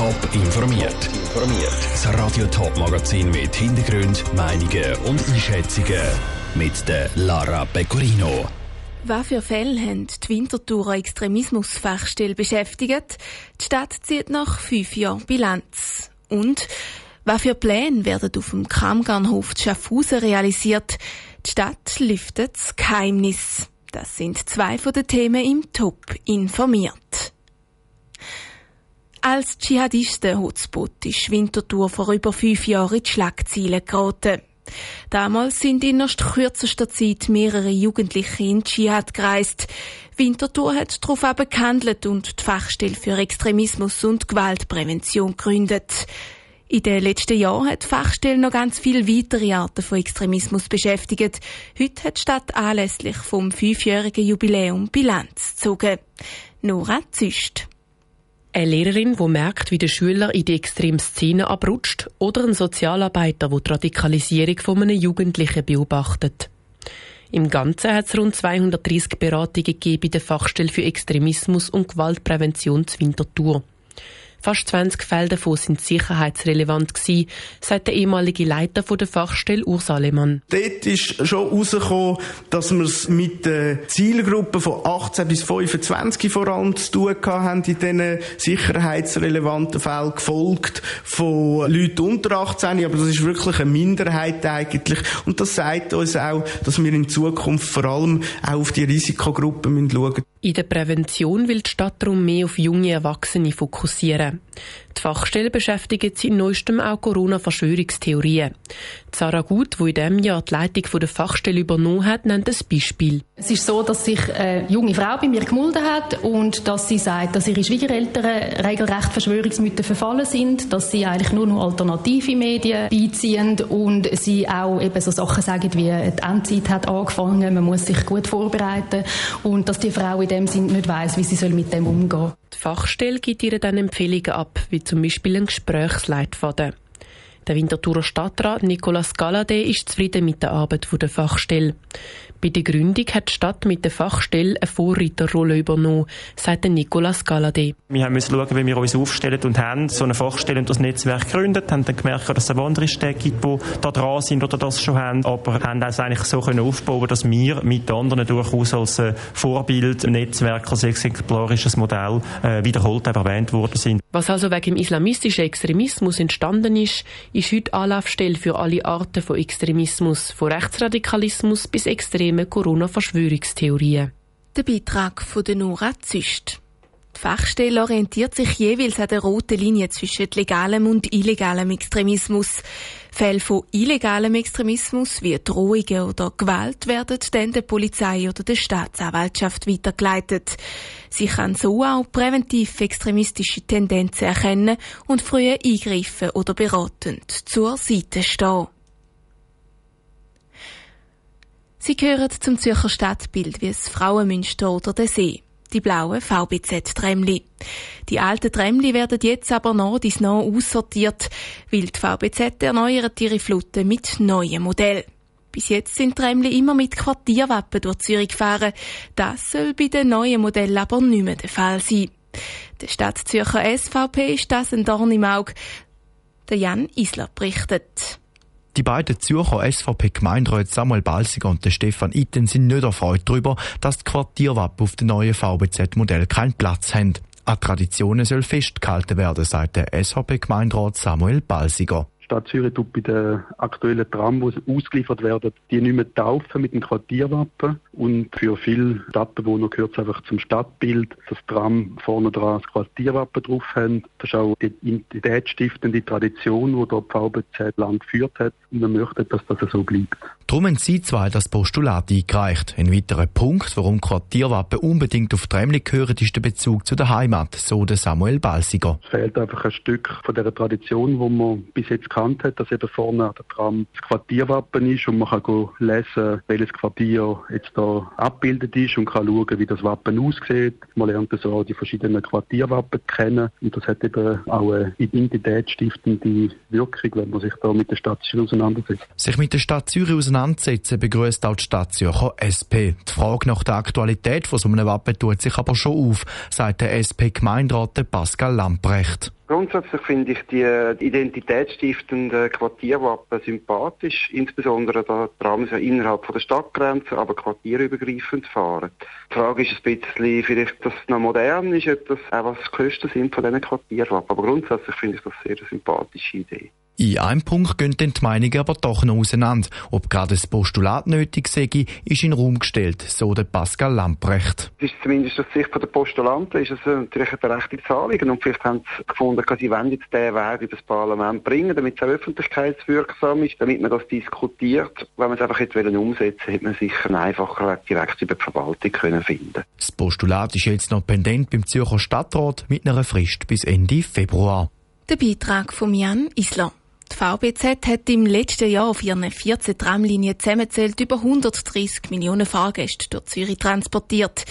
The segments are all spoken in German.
Top informiert. Informiert. Das Radio Top Magazin mit Hintergrund, Meinungen und Einschätzungen mit der Lara Pecorino. Was für Fälle haben die Winterthurer Extremismusfachstelle beschäftigt? Die Stadt zieht nach fünf Jahren Bilanz. Und was für Pläne werden auf dem Kramgarnhof Schaffhausen realisiert? Die Stadt lüftet das Geheimnis. Das sind zwei von den Themen im Top informiert. Als Dschihadisten-Hotspot ist Winterthur vor über fünf Jahren in die Schlagzeilen geraten. Damals sind in erst kürzester Zeit mehrere Jugendliche in Dschihad gereist. Winterthur hat darauf aber gehandelt und die Fachstelle für Extremismus und Gewaltprävention gegründet. In den letzten Jahren hat die Fachstelle noch ganz viele weitere Arten von Extremismus beschäftigt. Heute hat die Stadt anlässlich vom fünfjährigen Jubiläum Bilanz gezogen. Nora Züst. Eine Lehrerin, die merkt, wie der Schüler in die extreme Szene abrutscht, oder ein Sozialarbeiter, der die Radikalisierung von einem Jugendlichen beobachtet. Im Ganzen hat es rund 230 Beratungen gegeben bei der Fachstelle für Extremismus und Gewaltprävention zu Winterthur. Fast 20 Fälle davon sind sicherheitsrelevant gewesen, sagt der ehemalige Leiter der Fachstelle Urs Alemann. Dort ist schon herausgekommen, dass wir es mit der Zielgruppe von 18 bis 25 vor allem zu tun haben, in diesen sicherheitsrelevanten Fällen gefolgt von Leuten unter 18, aber das ist wirklich eine Minderheit eigentlich. Und das sagt uns auch, dass wir in Zukunft vor allem auch auf die Risikogruppen schauen müssen. In der Prävention will die Stadt darum mehr auf junge Erwachsene fokussieren. Die Fachstelle beschäftigt sich in neuestem auch Corona-Verschwörungstheorien. Sarah Gut, die in diesem Jahr die Leitung der Fachstelle übernommen hat, nennt ein Beispiel. Es ist so, dass sich eine junge Frau bei mir gemulden hat und dass sie sagt, dass ihre Schwiegereltern regelrecht Verschwörungsmythen verfallen sind, dass sie eigentlich nur noch alternative Medien beiziehen und sie auch eben so Sachen sagen wie die Endzeit hat angefangen, man muss sich gut vorbereiten und dass die Frau in dem Sinn nicht weiß, wie sie mit dem umgehen soll. Die Fachstelle gibt ihr dann Empfehlungen ab, wie zum Beispiel ein Gesprächsleitfaden. Der Winterthurer Stadtrat Nicolas Galladay ist zufrieden mit der Arbeit der Fachstelle. Bei der Gründung hat die Stadt mit der Fachstelle eine Vorreiterrolle übernommen, sagt Nicolas Galladay. Wir haben müssen schauen, wie wir uns aufstellen und haben so eine Fachstelle und das Netzwerk gegründet, haben dann gemerkt, dass es andere Städte gibt, die da dran sind oder das schon haben, aber haben es eigentlich so können aufbauen, dass wir mit anderen durchaus als äh, Vorbild, Netzwerk, als exemplarisches Modell äh, wiederholt erwähnt worden sind. Was also wegen dem islamistischen Extremismus entstanden ist, ist heute Anlaufstelle für alle Arten von Extremismus, von Rechtsradikalismus bis extremen Corona-Verschwörungstheorien. Der Beitrag von der Nora Züst. Die Fachstelle orientiert sich jeweils an der roten Linie zwischen legalem und illegalem Extremismus. Fälle von illegalem Extremismus wie Drohungen oder Gewalt werden dann der Polizei oder der Staatsanwaltschaft weitergeleitet. Sie kann so auch präventiv extremistische Tendenzen erkennen und früher eingreifen oder beratend zur Seite stehen. Sie gehören zum Zürcher Stadtbild wie das Frauenmünster oder der See die blauen VBZ-Trämli. Die alten Trämli werden jetzt aber noch dies noch aussortiert, weil die VBZ erneuert ihre Flotte mit neuen Modellen. Bis jetzt sind Trämli immer mit Quartierwappen durch Zürich gefahren. Das soll bei den neuen Modellen aber nicht mehr der Fall sein. Der Stadt Zürcher SVP ist das ein Dorn im Auge. Der Jan Isler berichtet. Die beiden Zürcher SVP-Gemeinderäte Samuel Balsiger und Stefan Itten sind nicht erfreut darüber, dass die Quartierwappen auf dem neuen VBZ-Modell keinen Platz haben. An Traditionen soll festgehalten werden, sagt der SVP-Gemeinderat Samuel Balsiger. Stadt Zürich tut bei den aktuellen Tram, die ausgeliefert werden, die nicht mehr taufen mit dem Quartierwappen. Und für viele Stadtbewohner gehört es einfach zum Stadtbild, dass Tram vorne dran das Quartierwappen drauf haben. Das ist auch die identitätsstiftende Tradition, die dort VBZ lang geführt hat. Und wir möchten, dass das so bleibt. Darum haben Sie zwei das Postulat eingereicht. Ein weiterer Punkt, warum Quartierwappen unbedingt auf Tremli gehören, ist der Bezug zu der Heimat, so der Samuel Balsiger. Es fehlt einfach ein Stück von der Tradition, wo man bis jetzt erkannt hat, dass eben vorne an der Tram das Quartierwappen ist und man kann lesen, welches Quartier jetzt da abgebildet ist und kann schauen, wie das Wappen aussieht. Man lernt so auch die verschiedenen Quartierwappen kennen und das hat eben auch eine identitätsstiftende Wirkung, wenn man sich da mit der Stadt Zürich auseinandersetzt. Sich mit der Stadt Zürich auseinandersetzt Auseinandersetzen begrüßt auch die Stadt Zürcher SP. Die Frage nach der Aktualität von so einem Wappen tut sich aber schon auf, sagt der SP-Gemeinderat Pascal Lamprecht. Grundsätzlich finde ich die identitätsstiftenden Quartierwappen sympathisch, insbesondere da Trams ja innerhalb der Stadtgrenzen, aber quartierübergreifend fahren. Die Frage ist ein bisschen, vielleicht, dass es noch modern ist, ob das auch was die Kosten sind von diesen Quartierwappen. Aber grundsätzlich finde ich das sehr eine sympathische Idee. In einem Punkt gehen die Meinungen aber doch noch auseinander. Ob gerade das Postulat nötig sei, ist in den Raum gestellt, so der Pascal Lamprecht. Es ist zumindest aus Sicht der Postulanten ist es natürlich ein berechtigtes Anliegen und vielleicht haben sie gefunden, dass sie wollen jetzt diesen Weg in das Parlament bringen, damit es auch öffentlichkeitswirksam ist, damit man das diskutiert. Wenn man es einfach hätte umsetzen hätte man sicher einen einfachen Weg direkt über die Verwaltung können finden Das Postulat ist jetzt noch pendent beim Zürcher Stadtrat mit einer Frist bis Ende Februar. Der Beitrag von Jan Isler. Die VBZ hat im letzten Jahr auf ihren 14 Tramlinien zusammenzählt über 130 Millionen Fahrgäste durch Zürich transportiert.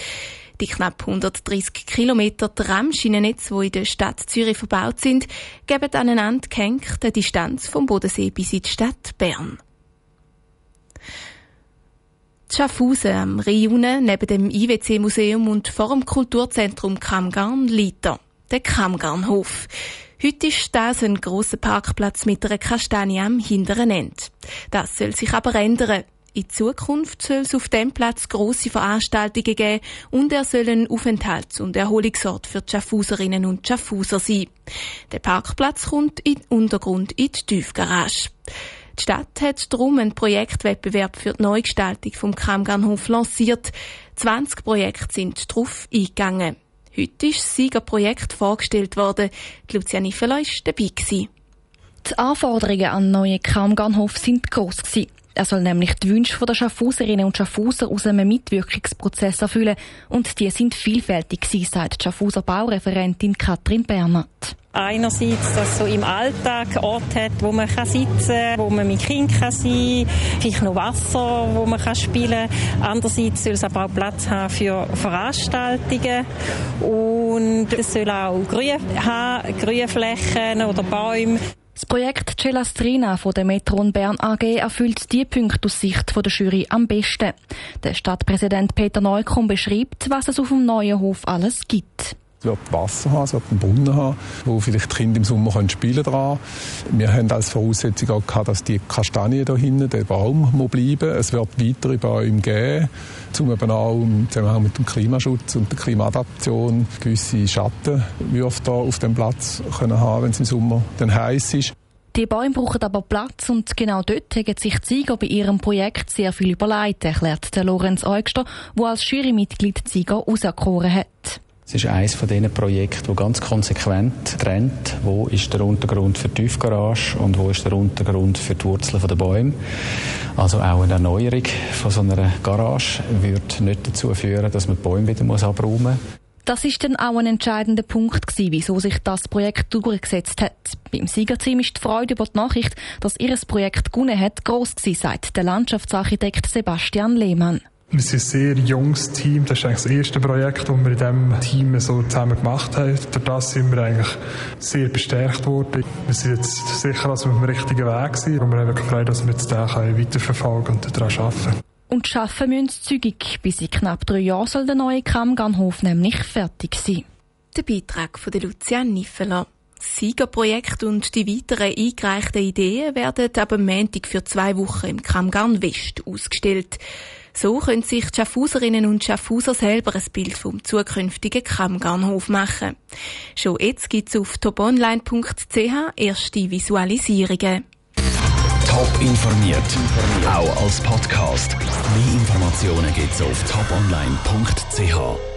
Die knapp 130 Kilometer Tramschienennetz, die in der Stadt Zürich verbaut sind, geben aneinander gehängt die Distanz vom Bodensee bis in die Stadt Bern. Schaffhausen am Riune, neben dem IWC-Museum und vor dem Kulturzentrum Kramgarn liegt der Kramgarnhof. Heute ist das ein grosser Parkplatz mit einer Kastanie am hinteren Ende. Das soll sich aber ändern. In Zukunft soll es auf dem Platz grosse Veranstaltungen geben und er soll ein Aufenthalts- und Erholungsort für die Schaffhauserinnen und Schaffhauser sein. Der Parkplatz kommt in Untergrund in die Tiefgarage. Die Stadt hat darum einen Projektwettbewerb für die Neugestaltung vom Kramgarnhof lanciert. 20 Projekte sind darauf eingegangen. Heute ist das Siegerprojekt vorgestellt worden. Die Lucia Niffela war dabei. Gewesen. Die Anforderungen an den neuen Kramgarnhof sind gross gewesen. Er soll nämlich die Wünsche der Schaffhauserinnen und Schaffhauser aus einem Mitwirkungsprozess erfüllen. Und die sind vielfältig gewesen, sagt die Schaffhauser Baureferentin Katrin Bernert. Einerseits, dass so im Alltag Ort hat, wo man kann sitzen kann, wo man mit Kindern kann sein kann, vielleicht noch Wasser, wo man kann spielen kann. Andererseits soll es aber auch Platz haben für Veranstaltungen und es soll auch Grün haben, Grünflächen oder Bäume. Das Projekt Celastrina von der Metron Bern AG erfüllt die Punkte aus Sicht der Jury am besten. Der Stadtpräsident Peter Neukomm beschreibt, was es auf dem neuen Hof alles gibt. Es wird Wasser haben, es wird einen Brunnen haben, wo vielleicht die Kinder im Sommer können spielen dran. Wir haben als Voraussetzung auch gehabt, dass die Kastanie da hinten, der Baum, muss bleiben. Es wird weitere Bäume geben, um eben auch im Zusammenhang mit dem Klimaschutz und der Klimaadaption gewisse Schattenwürfe da auf dem Platz können haben, wenn es im Sommer dann heiß ist. Die Bäume brauchen aber Platz und genau dort haben sich Sieger bei ihrem Projekt sehr viel überlegt, erklärt der Lorenz Eugster, der als Jurymitglied Sieger auserkoren hat. Es ist eines von diesen Projekten, das ganz konsequent trennt, wo ist der Untergrund für die Tiefgarage und wo ist der Untergrund für die Wurzeln der Bäume. Also auch eine Erneuerung von so einer Garage wird nicht dazu führen, dass man die Bäume wieder abräumen muss. Das ist dann auch ein entscheidender Punkt gewesen, wieso sich das Projekt durchgesetzt hat. Beim Siegerteam ist die Freude über die Nachricht, dass ihr Projekt gewonnen hat, gross gewesen, sagt der Landschaftsarchitekt Sebastian Lehmann. Wir sind ein sehr junges Team. Das ist eigentlich das erste Projekt, das wir in diesem Team so zusammen gemacht haben. Durch das sind wir eigentlich sehr bestärkt worden. Wir sind jetzt sicher, dass wir auf dem richtigen Weg sind. Und wir haben wirklich Freude, dass wir jetzt den weiterverfolgen und daran arbeiten. Und schaffen müssen sie zügig. Bis in knapp drei Jahren soll der neue Kammgarnhof nämlich fertig sein. Der Beitrag von Lucia Niffeler. Das Siegerprojekt und die weiteren eingereichten Ideen werden ab Montag für zwei Wochen im Kammgarn West ausgestellt. So können sich die Schaffhauserinnen und Schaffhauser selber ein Bild vom zukünftigen Kammgarnhof machen. Schon jetzt gibt es auf toponline.ch erste Visualisierungen. Top informiert, auch als Podcast. Mehr Informationen gibt es auf toponline.ch.